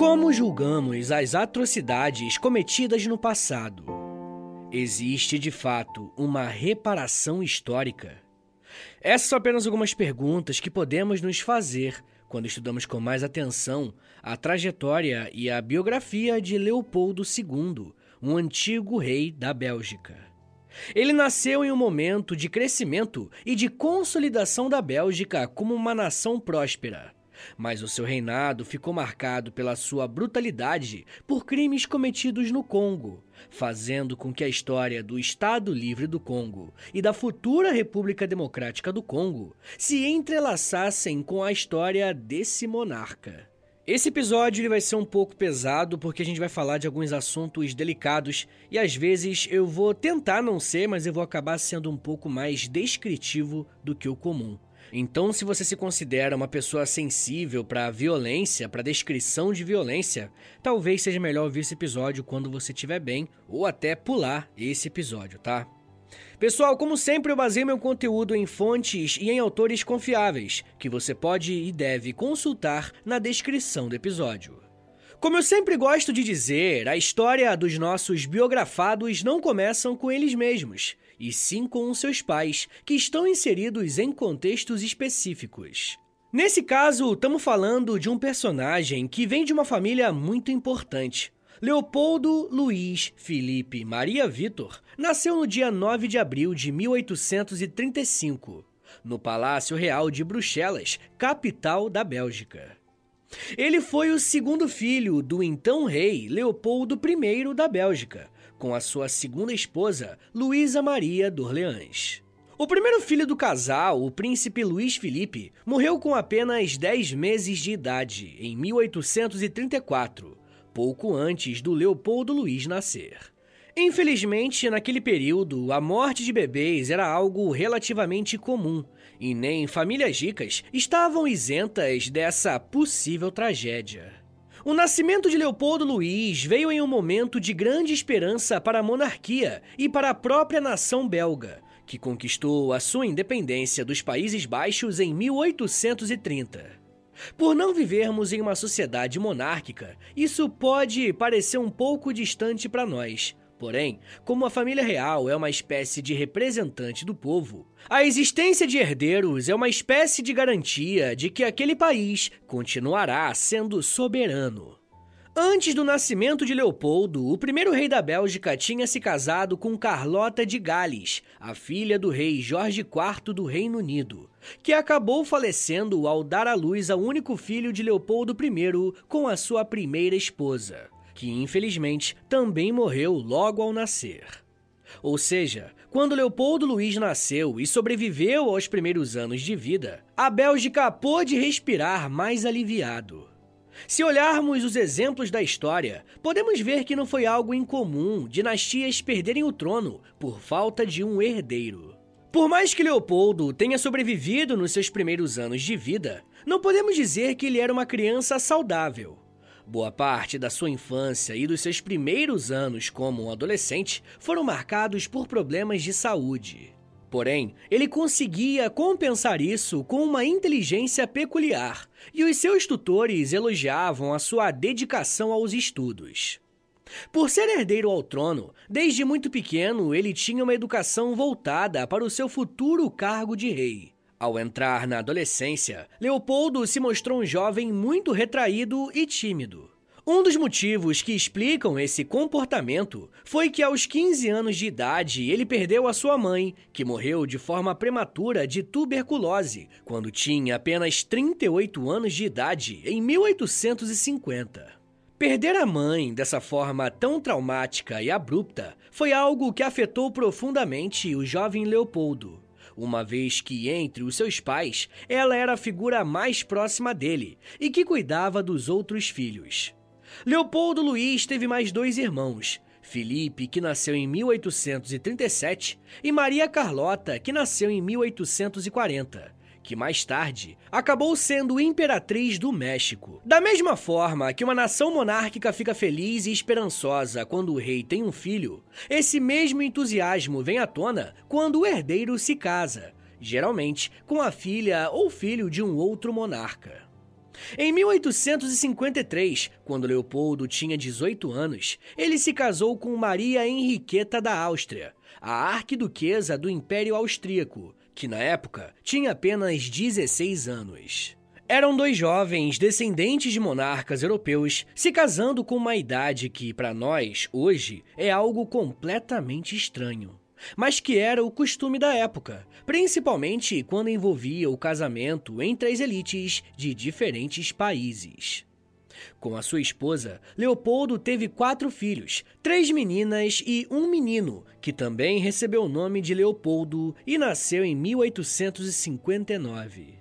Como julgamos as atrocidades cometidas no passado? Existe de fato uma reparação histórica? Essas são apenas algumas perguntas que podemos nos fazer quando estudamos com mais atenção a trajetória e a biografia de Leopoldo II, um antigo rei da Bélgica. Ele nasceu em um momento de crescimento e de consolidação da Bélgica como uma nação próspera. Mas o seu reinado ficou marcado pela sua brutalidade por crimes cometidos no Congo, fazendo com que a história do Estado Livre do Congo e da futura República Democrática do Congo se entrelaçassem com a história desse monarca. Esse episódio ele vai ser um pouco pesado porque a gente vai falar de alguns assuntos delicados e às vezes eu vou tentar não ser, mas eu vou acabar sendo um pouco mais descritivo do que o comum. Então, se você se considera uma pessoa sensível para violência, para descrição de violência, talvez seja melhor ouvir esse episódio quando você estiver bem ou até pular esse episódio, tá? Pessoal, como sempre, eu baseio meu conteúdo em fontes e em autores confiáveis, que você pode e deve consultar na descrição do episódio. Como eu sempre gosto de dizer, a história dos nossos biografados não começam com eles mesmos e sim com seus pais, que estão inseridos em contextos específicos. Nesse caso, estamos falando de um personagem que vem de uma família muito importante. Leopoldo Luiz Felipe Maria Vitor nasceu no dia 9 de abril de 1835, no Palácio Real de Bruxelas, capital da Bélgica. Ele foi o segundo filho do então rei Leopoldo I da Bélgica, com a sua segunda esposa, Luísa Maria d'Orleans. O primeiro filho do casal, o príncipe Luís Felipe, morreu com apenas 10 meses de idade, em 1834, pouco antes do Leopoldo Luís nascer. Infelizmente, naquele período, a morte de bebês era algo relativamente comum, e nem famílias ricas estavam isentas dessa possível tragédia. O nascimento de Leopoldo Luís veio em um momento de grande esperança para a monarquia e para a própria nação belga, que conquistou a sua independência dos Países Baixos em 1830. Por não vivermos em uma sociedade monárquica, isso pode parecer um pouco distante para nós, Porém, como a família real é uma espécie de representante do povo, a existência de herdeiros é uma espécie de garantia de que aquele país continuará sendo soberano. Antes do nascimento de Leopoldo, o primeiro rei da Bélgica tinha se casado com Carlota de Gales, a filha do rei Jorge IV do Reino Unido, que acabou falecendo ao dar à luz ao único filho de Leopoldo I com a sua primeira esposa que infelizmente também morreu logo ao nascer. Ou seja, quando Leopoldo Luís nasceu e sobreviveu aos primeiros anos de vida, a Bélgica pôde respirar mais aliviado. Se olharmos os exemplos da história, podemos ver que não foi algo incomum dinastias perderem o trono por falta de um herdeiro. Por mais que Leopoldo tenha sobrevivido nos seus primeiros anos de vida, não podemos dizer que ele era uma criança saudável. Boa parte da sua infância e dos seus primeiros anos como um adolescente foram marcados por problemas de saúde. Porém, ele conseguia compensar isso com uma inteligência peculiar, e os seus tutores elogiavam a sua dedicação aos estudos. Por ser herdeiro ao trono, desde muito pequeno ele tinha uma educação voltada para o seu futuro cargo de rei. Ao entrar na adolescência, Leopoldo se mostrou um jovem muito retraído e tímido. Um dos motivos que explicam esse comportamento foi que aos 15 anos de idade ele perdeu a sua mãe, que morreu de forma prematura de tuberculose, quando tinha apenas 38 anos de idade, em 1850. Perder a mãe dessa forma tão traumática e abrupta foi algo que afetou profundamente o jovem Leopoldo uma vez que entre os seus pais ela era a figura mais próxima dele e que cuidava dos outros filhos. Leopoldo Luiz teve mais dois irmãos, Felipe, que nasceu em 1837, e Maria Carlota, que nasceu em 1840, que mais tarde acabou sendo imperatriz do México. Da mesma forma que uma nação monárquica fica feliz e esperançosa quando o rei tem um filho, esse mesmo entusiasmo vem à tona quando o herdeiro se casa, geralmente com a filha ou filho de um outro monarca. Em 1853, quando Leopoldo tinha 18 anos, ele se casou com Maria Henriqueta da Áustria, a arquiduquesa do Império Austríaco, que na época tinha apenas 16 anos. Eram dois jovens descendentes de monarcas europeus se casando com uma idade que, para nós, hoje, é algo completamente estranho mas que era o costume da época, principalmente quando envolvia o casamento entre as elites de diferentes países. Com a sua esposa, Leopoldo teve quatro filhos, três meninas e um menino, que também recebeu o nome de Leopoldo e nasceu em 1859.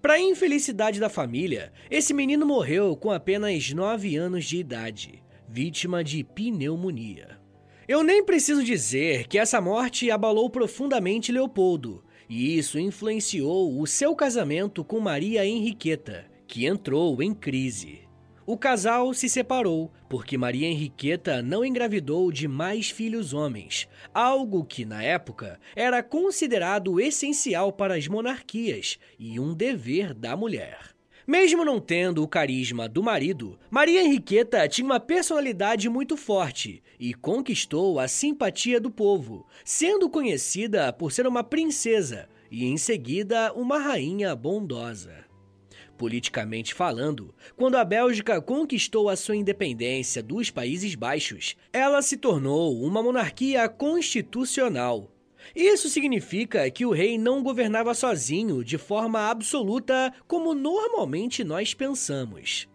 Para infelicidade da família, esse menino morreu com apenas nove anos de idade, vítima de pneumonia. Eu nem preciso dizer que essa morte abalou profundamente Leopoldo, e isso influenciou o seu casamento com Maria Henriqueta, que entrou em crise. O casal se separou porque Maria Henriqueta não engravidou de mais filhos homens, algo que, na época, era considerado essencial para as monarquias e um dever da mulher. Mesmo não tendo o carisma do marido, Maria Henriqueta tinha uma personalidade muito forte e conquistou a simpatia do povo, sendo conhecida por ser uma princesa e, em seguida, uma rainha bondosa. Politicamente falando, quando a Bélgica conquistou a sua independência dos Países Baixos, ela se tornou uma monarquia constitucional isso significa que o rei não governava sozinho de forma absoluta como normalmente nós pensamos.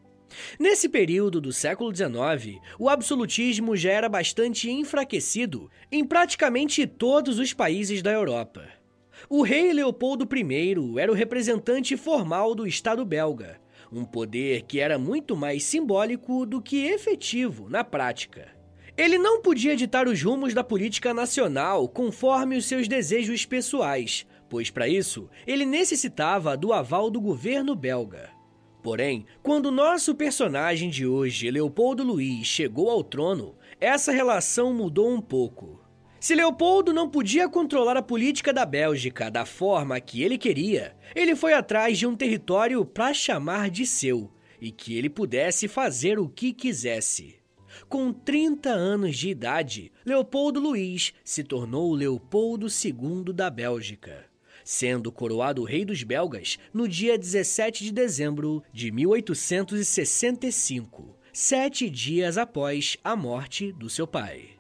Nesse período do século XIX, o absolutismo já era bastante enfraquecido em praticamente todos os países da Europa. O rei Leopoldo I era o representante formal do Estado belga, um poder que era muito mais simbólico do que efetivo na prática. Ele não podia ditar os rumos da política nacional conforme os seus desejos pessoais, pois para isso ele necessitava do aval do governo belga. Porém, quando nosso personagem de hoje, Leopoldo Luiz, chegou ao trono, essa relação mudou um pouco. Se Leopoldo não podia controlar a política da Bélgica da forma que ele queria, ele foi atrás de um território para chamar de seu e que ele pudesse fazer o que quisesse. Com 30 anos de idade, Leopoldo Luís se tornou Leopoldo II da Bélgica, sendo coroado rei dos belgas no dia 17 de dezembro de 1865, sete dias após a morte do seu pai.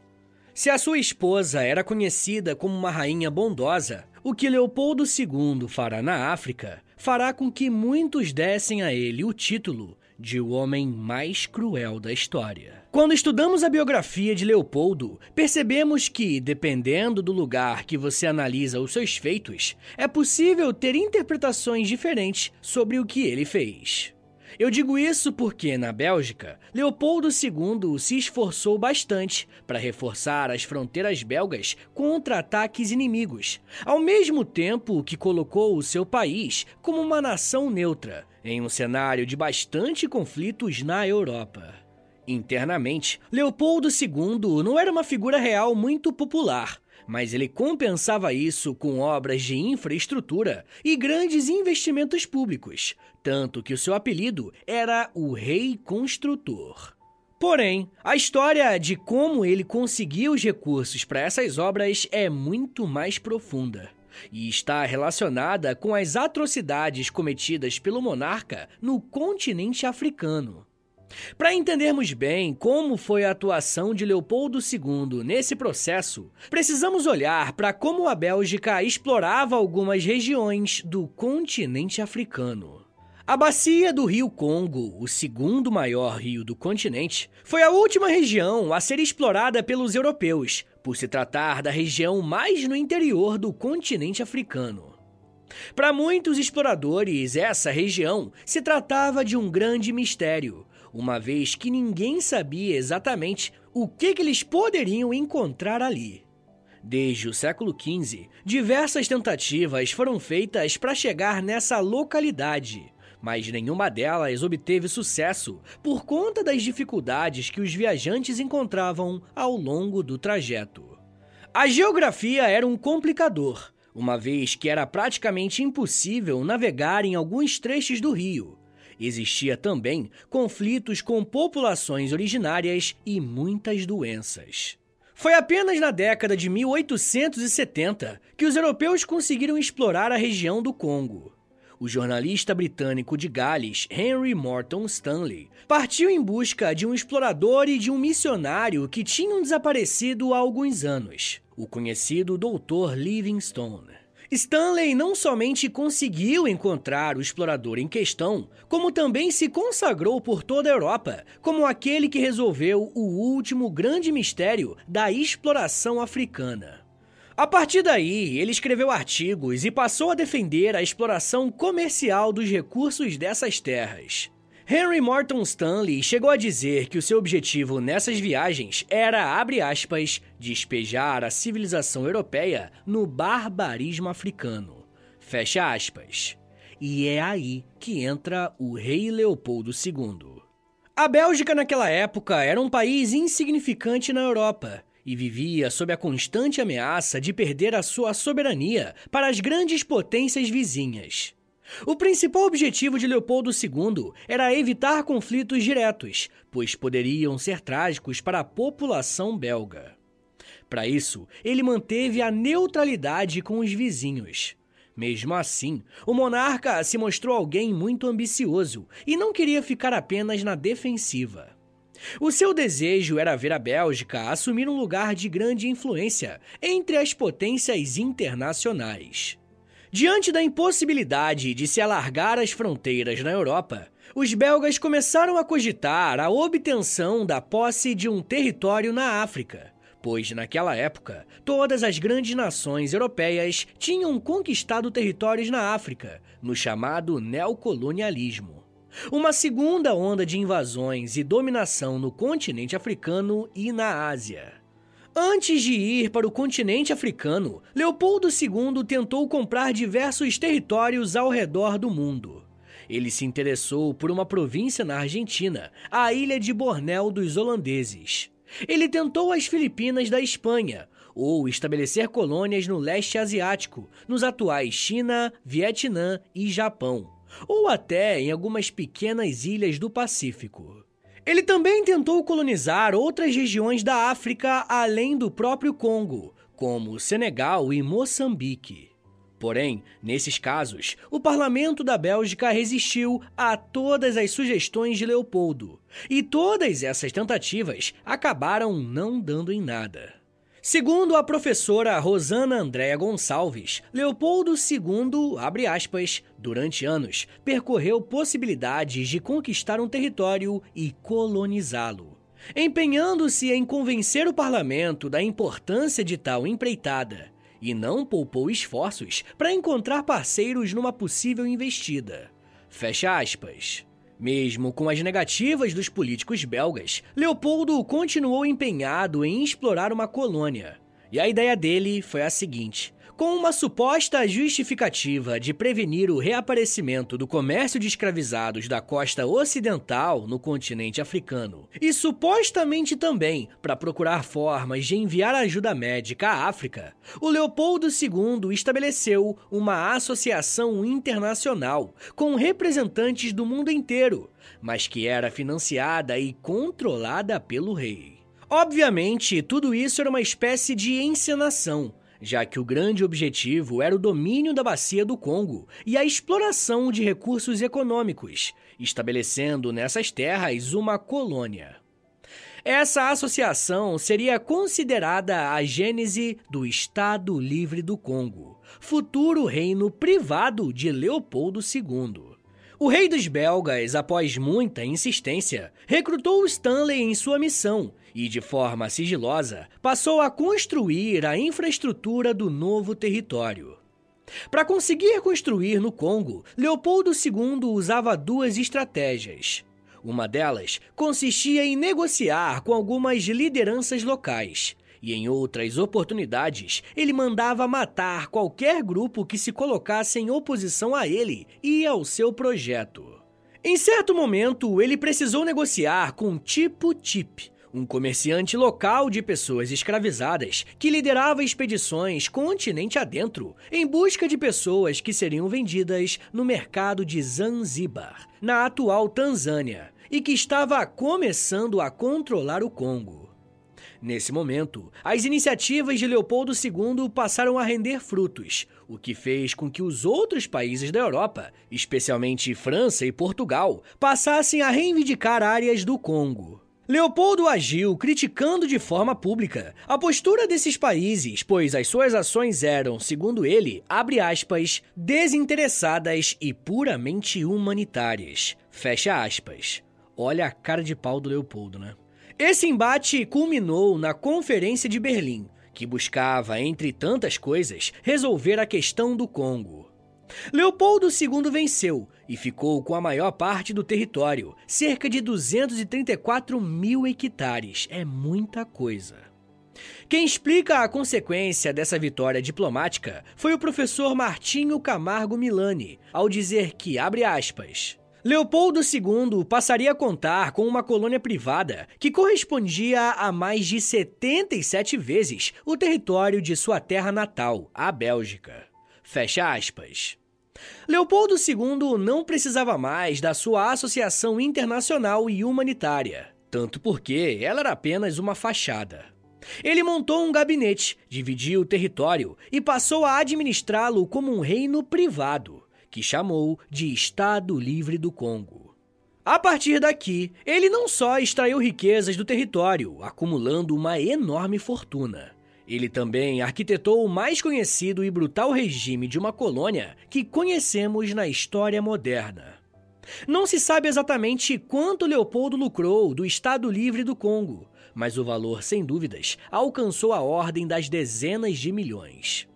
Se a sua esposa era conhecida como uma rainha bondosa, o que Leopoldo II fará na África fará com que muitos dessem a ele o título de o homem mais cruel da história. Quando estudamos a biografia de Leopoldo, percebemos que, dependendo do lugar que você analisa os seus feitos, é possível ter interpretações diferentes sobre o que ele fez. Eu digo isso porque, na Bélgica, Leopoldo II se esforçou bastante para reforçar as fronteiras belgas contra ataques inimigos, ao mesmo tempo que colocou o seu país como uma nação neutra, em um cenário de bastante conflitos na Europa. Internamente, Leopoldo II não era uma figura real muito popular, mas ele compensava isso com obras de infraestrutura e grandes investimentos públicos, tanto que o seu apelido era o Rei Construtor. Porém, a história de como ele conseguiu os recursos para essas obras é muito mais profunda e está relacionada com as atrocidades cometidas pelo monarca no continente africano. Para entendermos bem como foi a atuação de Leopoldo II nesse processo, precisamos olhar para como a Bélgica explorava algumas regiões do continente africano. A bacia do Rio Congo, o segundo maior rio do continente, foi a última região a ser explorada pelos europeus, por se tratar da região mais no interior do continente africano. Para muitos exploradores, essa região se tratava de um grande mistério, uma vez que ninguém sabia exatamente o que, que eles poderiam encontrar ali. Desde o século XV, diversas tentativas foram feitas para chegar nessa localidade, mas nenhuma delas obteve sucesso por conta das dificuldades que os viajantes encontravam ao longo do trajeto. A geografia era um complicador, uma vez que era praticamente impossível navegar em alguns trechos do rio. Existia também conflitos com populações originárias e muitas doenças. Foi apenas na década de 1870 que os europeus conseguiram explorar a região do Congo o jornalista britânico de Gales, Henry Morton Stanley, partiu em busca de um explorador e de um missionário que tinham desaparecido há alguns anos, o conhecido Dr. Livingstone. Stanley não somente conseguiu encontrar o explorador em questão, como também se consagrou por toda a Europa como aquele que resolveu o último grande mistério da exploração africana. A partir daí, ele escreveu artigos e passou a defender a exploração comercial dos recursos dessas terras. Henry Morton Stanley chegou a dizer que o seu objetivo nessas viagens era, abre aspas, despejar a civilização europeia no barbarismo africano. Fecha aspas. E é aí que entra o rei Leopoldo II. A Bélgica naquela época era um país insignificante na Europa e vivia sob a constante ameaça de perder a sua soberania para as grandes potências vizinhas. O principal objetivo de Leopoldo II era evitar conflitos diretos, pois poderiam ser trágicos para a população belga. Para isso, ele manteve a neutralidade com os vizinhos. Mesmo assim, o monarca se mostrou alguém muito ambicioso e não queria ficar apenas na defensiva. O seu desejo era ver a Bélgica assumir um lugar de grande influência entre as potências internacionais. Diante da impossibilidade de se alargar as fronteiras na Europa, os belgas começaram a cogitar a obtenção da posse de um território na África, pois naquela época todas as grandes nações europeias tinham conquistado territórios na África, no chamado neocolonialismo. Uma segunda onda de invasões e dominação no continente africano e na Ásia. Antes de ir para o continente africano, Leopoldo II tentou comprar diversos territórios ao redor do mundo. Ele se interessou por uma província na Argentina, a ilha de Bornéu dos holandeses. Ele tentou as Filipinas da Espanha, ou estabelecer colônias no leste asiático, nos atuais China, Vietnã e Japão ou até em algumas pequenas ilhas do Pacífico. Ele também tentou colonizar outras regiões da África além do próprio Congo, como Senegal e Moçambique. Porém, nesses casos, o parlamento da Bélgica resistiu a todas as sugestões de Leopoldo, e todas essas tentativas acabaram não dando em nada. Segundo a professora Rosana Andréa Gonçalves, Leopoldo II, abre aspas, durante anos, percorreu possibilidades de conquistar um território e colonizá-lo. Empenhando-se em convencer o parlamento da importância de tal empreitada, e não poupou esforços para encontrar parceiros numa possível investida. Fecha aspas. Mesmo com as negativas dos políticos belgas, Leopoldo continuou empenhado em explorar uma colônia. E a ideia dele foi a seguinte: Com uma suposta justificativa de prevenir o reaparecimento do comércio de escravizados da costa ocidental no continente africano, e supostamente também para procurar formas de enviar ajuda médica à África, o Leopoldo II estabeleceu uma associação internacional com representantes do mundo inteiro, mas que era financiada e controlada pelo rei. Obviamente, tudo isso era uma espécie de encenação já que o grande objetivo era o domínio da bacia do Congo e a exploração de recursos econômicos, estabelecendo nessas terras uma colônia. Essa associação seria considerada a gênese do Estado Livre do Congo, futuro reino privado de Leopoldo II. O rei dos belgas, após muita insistência, recrutou Stanley em sua missão e, de forma sigilosa, passou a construir a infraestrutura do novo território. Para conseguir construir no Congo, Leopoldo II usava duas estratégias. Uma delas consistia em negociar com algumas lideranças locais, e em outras oportunidades ele mandava matar qualquer grupo que se colocasse em oposição a ele e ao seu projeto. Em certo momento, ele precisou negociar com Tipo Tip, um comerciante local de pessoas escravizadas que liderava expedições continente adentro em busca de pessoas que seriam vendidas no mercado de Zanzibar, na atual Tanzânia, e que estava começando a controlar o Congo. Nesse momento, as iniciativas de Leopoldo II passaram a render frutos, o que fez com que os outros países da Europa, especialmente França e Portugal, passassem a reivindicar áreas do Congo. Leopoldo agiu criticando de forma pública a postura desses países, pois as suas ações eram, segundo ele, abre aspas, desinteressadas e puramente humanitárias. Fecha aspas. Olha a cara de pau do Leopoldo, né? Esse embate culminou na Conferência de Berlim, que buscava, entre tantas coisas, resolver a questão do Congo. Leopoldo II venceu e ficou com a maior parte do território, cerca de 234 mil hectares. É muita coisa. Quem explica a consequência dessa vitória diplomática foi o professor Martinho Camargo Milani, ao dizer que, abre aspas, Leopoldo II passaria a contar com uma colônia privada que correspondia a mais de 77 vezes o território de sua terra natal, a Bélgica. Fecha aspas. Leopoldo II não precisava mais da sua associação internacional e humanitária, tanto porque ela era apenas uma fachada. Ele montou um gabinete, dividiu o território e passou a administrá-lo como um reino privado, que chamou de Estado Livre do Congo. A partir daqui, ele não só extraiu riquezas do território, acumulando uma enorme fortuna, ele também arquitetou o mais conhecido e brutal regime de uma colônia que conhecemos na história moderna. Não se sabe exatamente quanto Leopoldo lucrou do Estado Livre do Congo, mas o valor, sem dúvidas, alcançou a ordem das dezenas de milhões.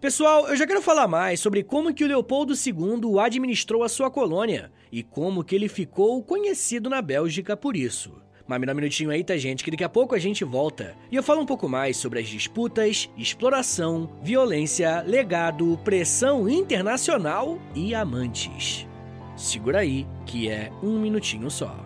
Pessoal, eu já quero falar mais sobre como que o Leopoldo II administrou a sua colônia e como que ele ficou conhecido na Bélgica por isso. Mas me dá um minutinho aí, tá, gente? Que daqui a pouco a gente volta. E eu falo um pouco mais sobre as disputas, exploração, violência, legado, pressão internacional e amantes. Segura aí, que é um minutinho só.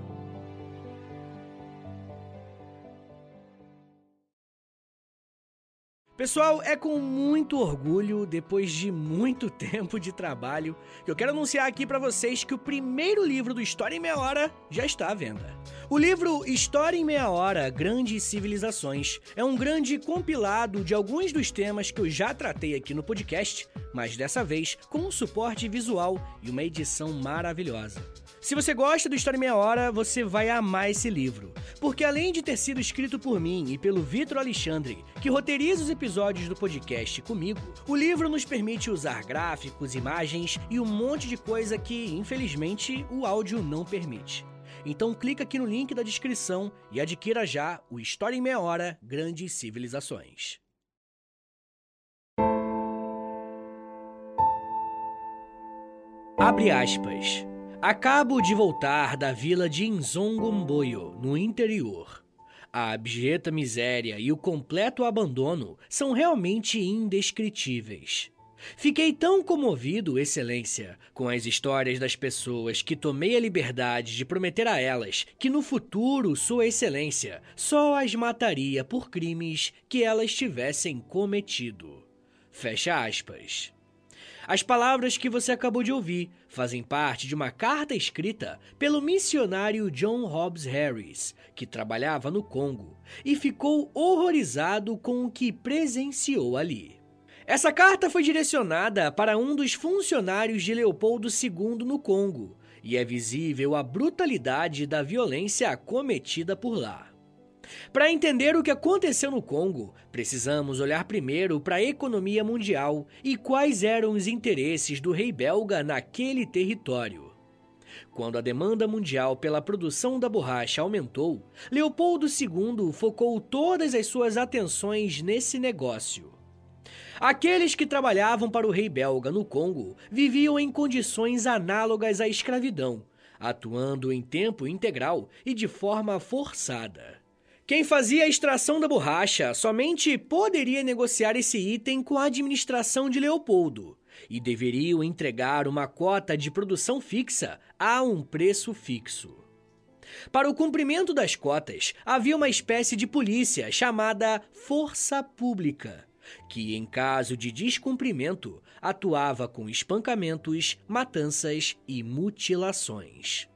Pessoal, é com muito orgulho, depois de muito tempo de trabalho, que eu quero anunciar aqui para vocês que o primeiro livro do História em Meia Hora já está à venda. O livro História em Meia Hora Grandes Civilizações é um grande compilado de alguns dos temas que eu já tratei aqui no podcast, mas dessa vez com um suporte visual e uma edição maravilhosa. Se você gosta do História em Meia Hora, você vai amar esse livro, porque além de ter sido escrito por mim e pelo Vitor Alexandre, que roteiriza os episódios do podcast comigo, o livro nos permite usar gráficos, imagens e um monte de coisa que, infelizmente, o áudio não permite. Então clica aqui no link da descrição e adquira já o História em Meia Hora Grandes Civilizações. Abre aspas. Acabo de voltar da vila de Nzongomboyo, no interior. A abjeta miséria e o completo abandono são realmente indescritíveis. Fiquei tão comovido, Excelência, com as histórias das pessoas que tomei a liberdade de prometer a elas que no futuro Sua Excelência só as mataria por crimes que elas tivessem cometido. Fecha aspas. As palavras que você acabou de ouvir fazem parte de uma carta escrita pelo missionário John Hobbs Harris, que trabalhava no Congo e ficou horrorizado com o que presenciou ali. Essa carta foi direcionada para um dos funcionários de Leopoldo II no Congo, e é visível a brutalidade da violência cometida por lá. Para entender o que aconteceu no Congo, precisamos olhar primeiro para a economia mundial e quais eram os interesses do rei belga naquele território. Quando a demanda mundial pela produção da borracha aumentou, Leopoldo II focou todas as suas atenções nesse negócio. Aqueles que trabalhavam para o rei belga no Congo viviam em condições análogas à escravidão, atuando em tempo integral e de forma forçada. Quem fazia a extração da borracha somente poderia negociar esse item com a administração de Leopoldo e deveriam entregar uma cota de produção fixa a um preço fixo. Para o cumprimento das cotas, havia uma espécie de polícia chamada Força Pública, que, em caso de descumprimento, atuava com espancamentos, matanças e mutilações.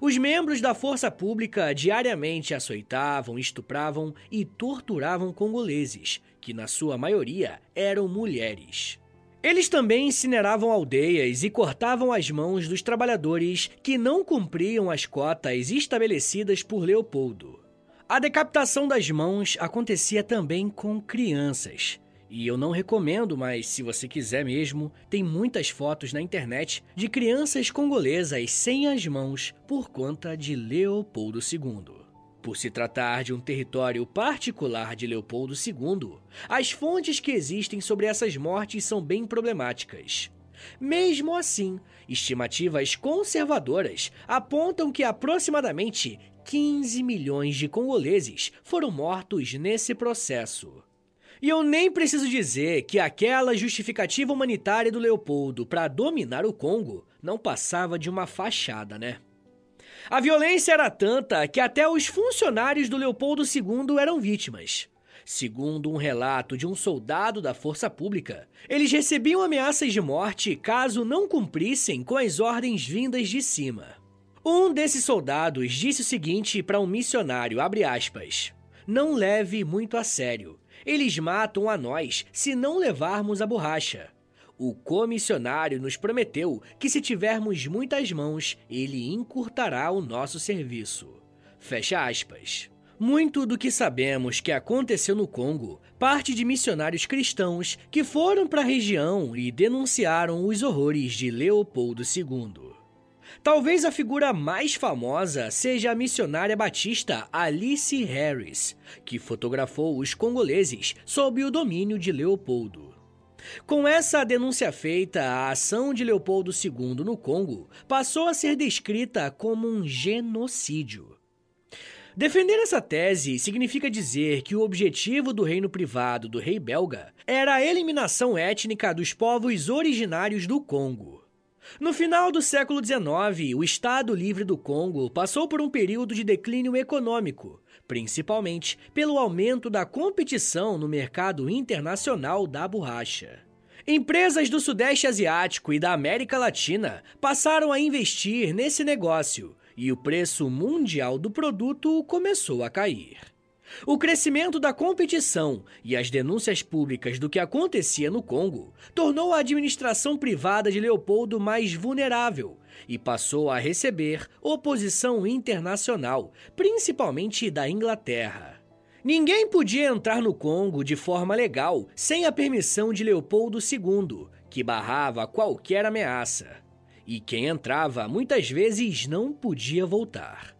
Os membros da força pública diariamente açoitavam, estupravam e torturavam congoleses, que na sua maioria eram mulheres. Eles também incineravam aldeias e cortavam as mãos dos trabalhadores que não cumpriam as cotas estabelecidas por Leopoldo. A decapitação das mãos acontecia também com crianças, e eu não recomendo, mas se você quiser mesmo, tem muitas fotos na internet de crianças congolesas sem as mãos por conta de Leopoldo II. Por se tratar de um território particular de Leopoldo II, as fontes que existem sobre essas mortes são bem problemáticas. Mesmo assim, estimativas conservadoras apontam que aproximadamente 15 milhões de congoleses foram mortos nesse processo. E eu nem preciso dizer que aquela justificativa humanitária do Leopoldo para dominar o Congo não passava de uma fachada, né? A violência era tanta que até os funcionários do Leopoldo II eram vítimas. Segundo um relato de um soldado da Força Pública, eles recebiam ameaças de morte caso não cumprissem com as ordens vindas de cima. Um desses soldados disse o seguinte para um missionário, aspas, Não leve muito a sério. Eles matam a nós se não levarmos a borracha. O comissionário nos prometeu que se tivermos muitas mãos, ele encurtará o nosso serviço. Fecha aspas. Muito do que sabemos que aconteceu no Congo parte de missionários cristãos que foram para a região e denunciaram os horrores de Leopoldo II. Talvez a figura mais famosa seja a missionária batista Alice Harris, que fotografou os congoleses sob o domínio de Leopoldo. Com essa denúncia feita, a ação de Leopoldo II no Congo passou a ser descrita como um genocídio. Defender essa tese significa dizer que o objetivo do reino privado do rei belga era a eliminação étnica dos povos originários do Congo. No final do século XIX, o Estado Livre do Congo passou por um período de declínio econômico, principalmente pelo aumento da competição no mercado internacional da borracha. Empresas do Sudeste Asiático e da América Latina passaram a investir nesse negócio e o preço mundial do produto começou a cair. O crescimento da competição e as denúncias públicas do que acontecia no Congo tornou a administração privada de Leopoldo mais vulnerável e passou a receber oposição internacional, principalmente da Inglaterra. Ninguém podia entrar no Congo de forma legal sem a permissão de Leopoldo II, que barrava qualquer ameaça. E quem entrava muitas vezes não podia voltar.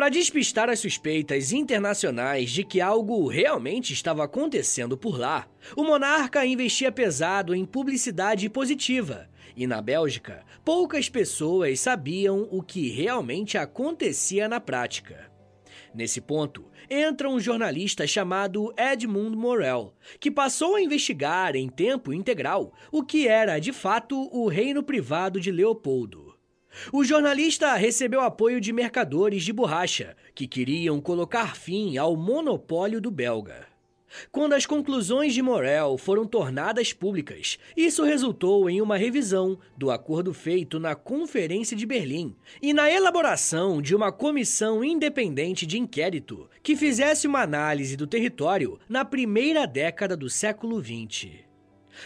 Para despistar as suspeitas internacionais de que algo realmente estava acontecendo por lá, o monarca investia pesado em publicidade positiva. E na Bélgica, poucas pessoas sabiam o que realmente acontecia na prática. Nesse ponto, entra um jornalista chamado Edmund Morel, que passou a investigar em tempo integral o que era de fato o reino privado de Leopoldo. O jornalista recebeu apoio de mercadores de borracha que queriam colocar fim ao monopólio do belga. Quando as conclusões de Morel foram tornadas públicas, isso resultou em uma revisão do acordo feito na Conferência de Berlim e na elaboração de uma comissão independente de inquérito que fizesse uma análise do território na primeira década do século XX.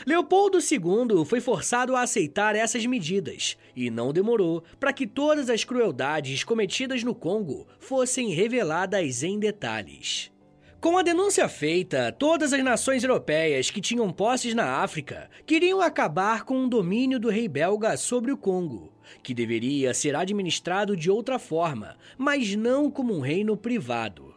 Leopoldo II foi forçado a aceitar essas medidas e não demorou para que todas as crueldades cometidas no Congo fossem reveladas em detalhes. Com a denúncia feita, todas as nações europeias que tinham posses na África queriam acabar com o domínio do rei belga sobre o Congo, que deveria ser administrado de outra forma, mas não como um reino privado.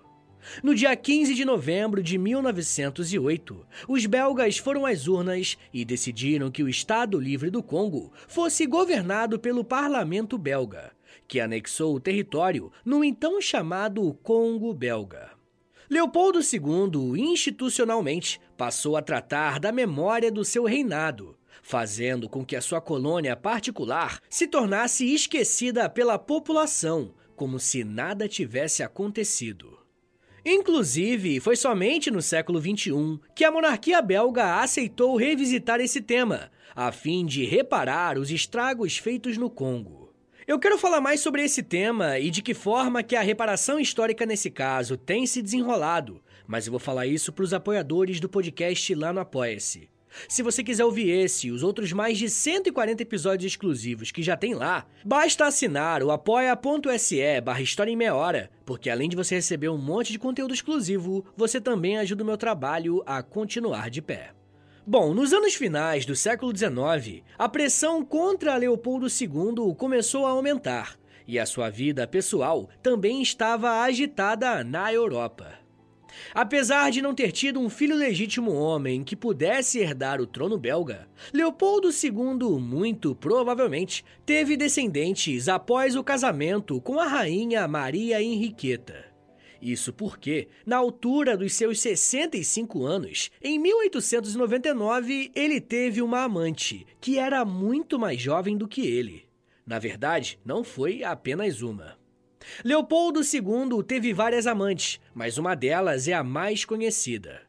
No dia 15 de novembro de 1908, os belgas foram às urnas e decidiram que o Estado Livre do Congo fosse governado pelo parlamento belga, que anexou o território no então chamado Congo belga. Leopoldo II, institucionalmente, passou a tratar da memória do seu reinado, fazendo com que a sua colônia particular se tornasse esquecida pela população, como se nada tivesse acontecido. Inclusive, foi somente no século XXI que a monarquia belga aceitou revisitar esse tema, a fim de reparar os estragos feitos no Congo. Eu quero falar mais sobre esse tema e de que forma que a reparação histórica nesse caso tem se desenrolado, mas eu vou falar isso para os apoiadores do podcast lá no Apoia-se. Se você quiser ouvir esse e os outros mais de 140 episódios exclusivos que já tem lá, basta assinar o apoia.se barra História em Meia Hora, porque além de você receber um monte de conteúdo exclusivo, você também ajuda o meu trabalho a continuar de pé. Bom, nos anos finais do século XIX, a pressão contra Leopoldo II começou a aumentar e a sua vida pessoal também estava agitada na Europa. Apesar de não ter tido um filho legítimo homem que pudesse herdar o trono belga, Leopoldo II, muito provavelmente, teve descendentes após o casamento com a rainha Maria Henriqueta. Isso porque, na altura dos seus 65 anos, em 1899, ele teve uma amante que era muito mais jovem do que ele. Na verdade, não foi apenas uma. Leopoldo II teve várias amantes, mas uma delas é a mais conhecida.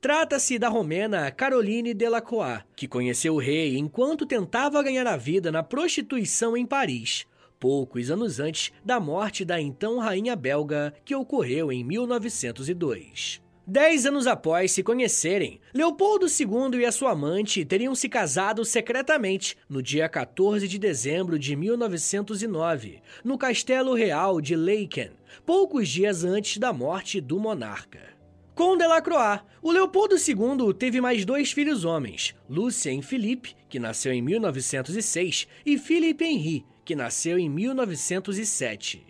Trata-se da romena Caroline Delacroix, que conheceu o rei enquanto tentava ganhar a vida na prostituição em Paris, poucos anos antes da morte da então rainha belga, que ocorreu em 1902. Dez anos após se conhecerem, Leopoldo II e a sua amante teriam se casado secretamente no dia 14 de dezembro de 1909, no Castelo Real de Laeken, poucos dias antes da morte do monarca. Com Delacroix, o Leopoldo II teve mais dois filhos homens, Lucien Philippe, que nasceu em 1906, e Philippe Henri, que nasceu em 1907.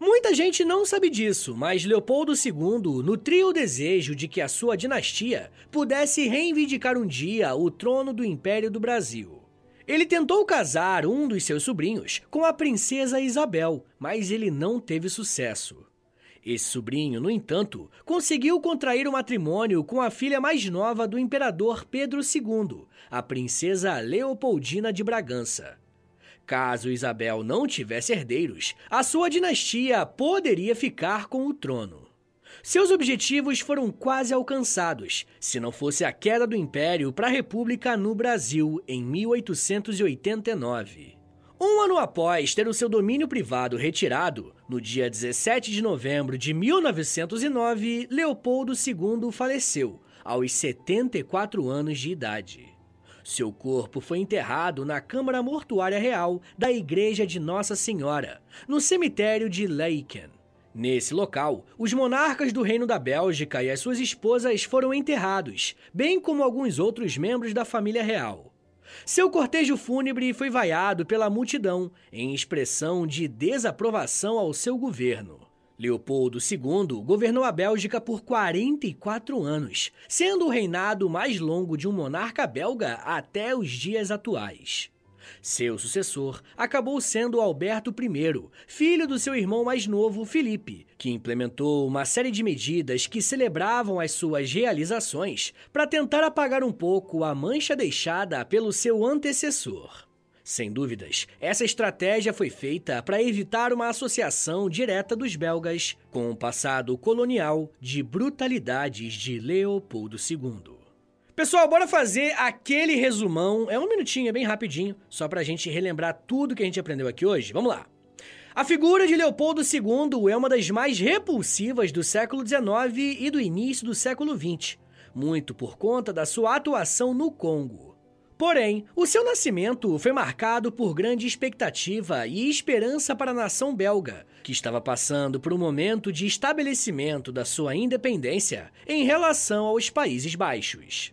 Muita gente não sabe disso, mas Leopoldo II nutria o desejo de que a sua dinastia pudesse reivindicar um dia o trono do Império do Brasil. Ele tentou casar um dos seus sobrinhos com a princesa Isabel, mas ele não teve sucesso. Esse sobrinho, no entanto, conseguiu contrair o um matrimônio com a filha mais nova do imperador Pedro II, a princesa Leopoldina de Bragança. Caso Isabel não tivesse herdeiros, a sua dinastia poderia ficar com o trono. Seus objetivos foram quase alcançados, se não fosse a queda do Império para a República no Brasil em 1889. Um ano após ter o seu domínio privado retirado, no dia 17 de novembro de 1909, Leopoldo II faleceu, aos 74 anos de idade. Seu corpo foi enterrado na Câmara Mortuária Real da Igreja de Nossa Senhora, no cemitério de Laeken. Nesse local, os monarcas do Reino da Bélgica e as suas esposas foram enterrados, bem como alguns outros membros da família real. Seu cortejo fúnebre foi vaiado pela multidão, em expressão de desaprovação ao seu governo. Leopoldo II governou a Bélgica por 44 anos, sendo o reinado mais longo de um monarca belga até os dias atuais. Seu sucessor acabou sendo Alberto I, filho do seu irmão mais novo, Felipe, que implementou uma série de medidas que celebravam as suas realizações para tentar apagar um pouco a mancha deixada pelo seu antecessor. Sem dúvidas, essa estratégia foi feita para evitar uma associação direta dos belgas com o passado colonial de brutalidades de Leopoldo II. Pessoal, bora fazer aquele resumão. É um minutinho, é bem rapidinho, só pra gente relembrar tudo que a gente aprendeu aqui hoje. Vamos lá. A figura de Leopoldo II é uma das mais repulsivas do século XIX e do início do século XX, muito por conta da sua atuação no Congo. Porém, o seu nascimento foi marcado por grande expectativa e esperança para a nação belga, que estava passando por um momento de estabelecimento da sua independência em relação aos Países Baixos.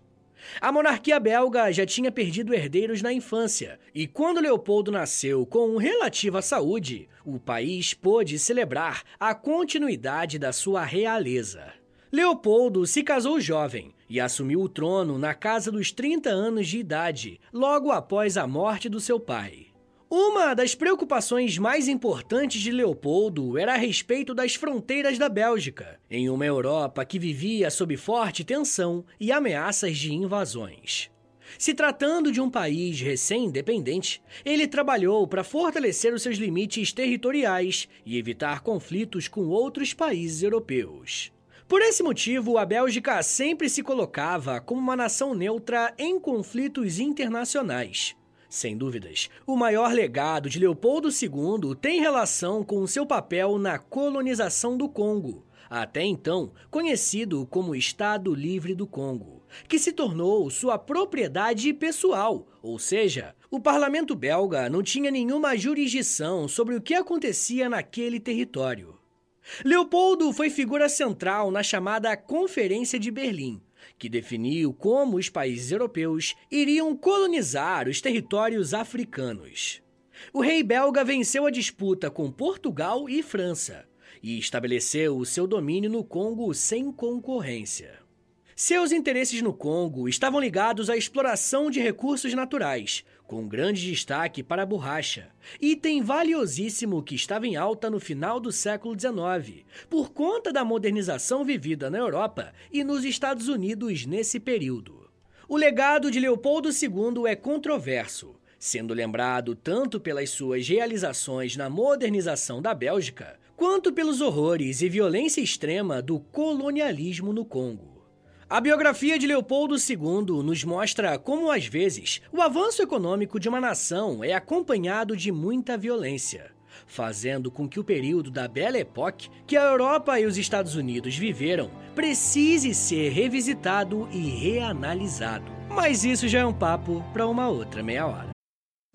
A monarquia belga já tinha perdido herdeiros na infância, e quando Leopoldo nasceu com relativa saúde, o país pôde celebrar a continuidade da sua realeza. Leopoldo se casou jovem e assumiu o trono na casa dos 30 anos de idade, logo após a morte do seu pai. Uma das preocupações mais importantes de Leopoldo era a respeito das fronteiras da Bélgica, em uma Europa que vivia sob forte tensão e ameaças de invasões. Se tratando de um país recém-independente, ele trabalhou para fortalecer os seus limites territoriais e evitar conflitos com outros países europeus. Por esse motivo, a Bélgica sempre se colocava como uma nação neutra em conflitos internacionais. Sem dúvidas, o maior legado de Leopoldo II tem relação com seu papel na colonização do Congo, até então conhecido como Estado Livre do Congo, que se tornou sua propriedade pessoal, ou seja, o parlamento belga não tinha nenhuma jurisdição sobre o que acontecia naquele território. Leopoldo foi figura central na chamada Conferência de Berlim, que definiu como os países europeus iriam colonizar os territórios africanos. O rei belga venceu a disputa com Portugal e França e estabeleceu o seu domínio no Congo sem concorrência. Seus interesses no Congo estavam ligados à exploração de recursos naturais, com grande destaque para a borracha, item valiosíssimo que estava em alta no final do século XIX, por conta da modernização vivida na Europa e nos Estados Unidos nesse período. O legado de Leopoldo II é controverso, sendo lembrado tanto pelas suas realizações na modernização da Bélgica, quanto pelos horrores e violência extrema do colonialismo no Congo. A biografia de Leopoldo II nos mostra como, às vezes, o avanço econômico de uma nação é acompanhado de muita violência, fazendo com que o período da Belle Époque que a Europa e os Estados Unidos viveram precise ser revisitado e reanalisado. Mas isso já é um papo para uma outra meia hora.